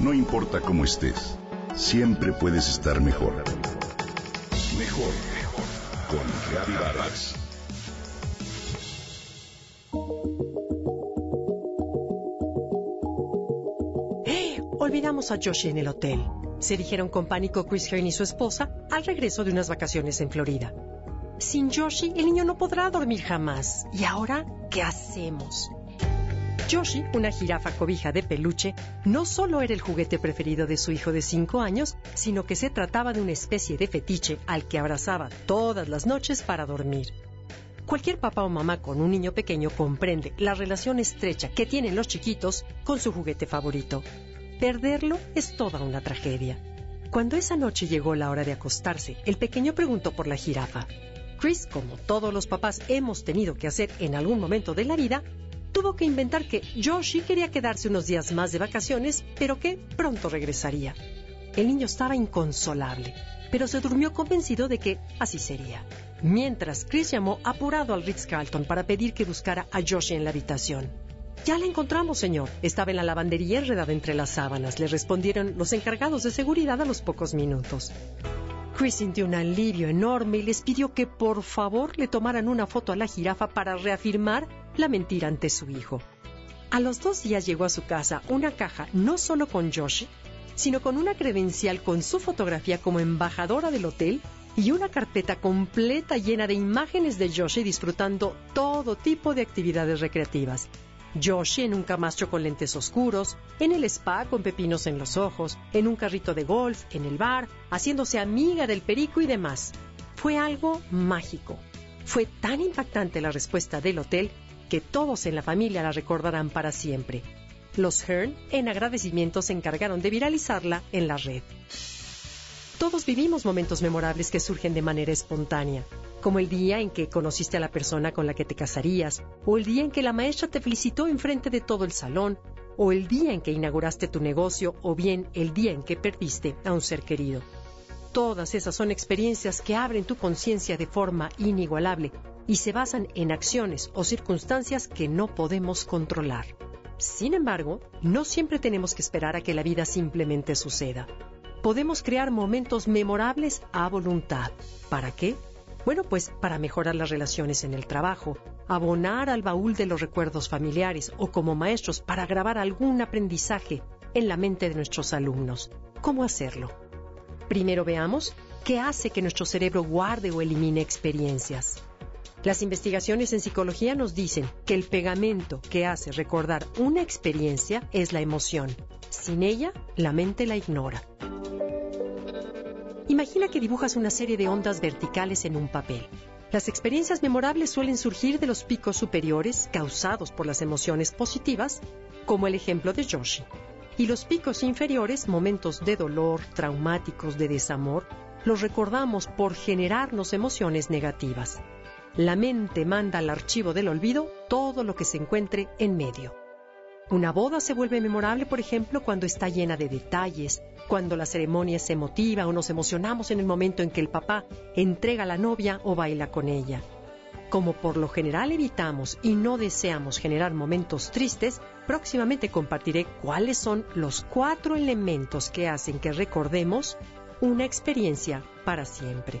No importa cómo estés, siempre puedes estar mejor. Mejor, mejor. Con Reavivadas. ¡Eh! Olvidamos a Joshi en el hotel. Se dijeron con pánico Chris Hearn y su esposa al regreso de unas vacaciones en Florida. Sin Joshi, el niño no podrá dormir jamás. ¿Y ahora qué hacemos? Joshi, una jirafa cobija de peluche, no solo era el juguete preferido de su hijo de cinco años, sino que se trataba de una especie de fetiche al que abrazaba todas las noches para dormir. Cualquier papá o mamá con un niño pequeño comprende la relación estrecha que tienen los chiquitos con su juguete favorito. Perderlo es toda una tragedia. Cuando esa noche llegó la hora de acostarse, el pequeño preguntó por la jirafa. Chris, como todos los papás hemos tenido que hacer en algún momento de la vida, tuvo que inventar que Joshi quería quedarse unos días más de vacaciones, pero que pronto regresaría. El niño estaba inconsolable, pero se durmió convencido de que así sería. Mientras Chris llamó apurado al Ritz Carlton para pedir que buscara a Joshi en la habitación. Ya la encontramos, señor. Estaba en la lavandería enredada entre las sábanas, le respondieron los encargados de seguridad a los pocos minutos. Chris sintió un alivio enorme y les pidió que por favor le tomaran una foto a la jirafa para reafirmar la mentira ante su hijo. A los dos días llegó a su casa una caja no solo con Joshi, sino con una credencial con su fotografía como embajadora del hotel y una carpeta completa llena de imágenes de Joshi disfrutando todo tipo de actividades recreativas. Yoshi en un camastro con lentes oscuros, en el spa con pepinos en los ojos, en un carrito de golf, en el bar, haciéndose amiga del perico y demás. Fue algo mágico. Fue tan impactante la respuesta del hotel que todos en la familia la recordarán para siempre. Los Hearn, en agradecimiento, se encargaron de viralizarla en la red. Todos vivimos momentos memorables que surgen de manera espontánea, como el día en que conociste a la persona con la que te casarías, o el día en que la maestra te felicitó enfrente de todo el salón, o el día en que inauguraste tu negocio, o bien el día en que perdiste a un ser querido. Todas esas son experiencias que abren tu conciencia de forma inigualable y se basan en acciones o circunstancias que no podemos controlar. Sin embargo, no siempre tenemos que esperar a que la vida simplemente suceda podemos crear momentos memorables a voluntad. ¿Para qué? Bueno, pues para mejorar las relaciones en el trabajo, abonar al baúl de los recuerdos familiares o como maestros para grabar algún aprendizaje en la mente de nuestros alumnos. ¿Cómo hacerlo? Primero veamos qué hace que nuestro cerebro guarde o elimine experiencias. Las investigaciones en psicología nos dicen que el pegamento que hace recordar una experiencia es la emoción. Sin ella, la mente la ignora. Imagina que dibujas una serie de ondas verticales en un papel. Las experiencias memorables suelen surgir de los picos superiores causados por las emociones positivas, como el ejemplo de Joshi. Y los picos inferiores, momentos de dolor, traumáticos, de desamor, los recordamos por generarnos emociones negativas. La mente manda al archivo del olvido todo lo que se encuentre en medio. Una boda se vuelve memorable, por ejemplo, cuando está llena de detalles, cuando la ceremonia es emotiva o nos emocionamos en el momento en que el papá entrega a la novia o baila con ella. Como por lo general evitamos y no deseamos generar momentos tristes, próximamente compartiré cuáles son los cuatro elementos que hacen que recordemos una experiencia para siempre.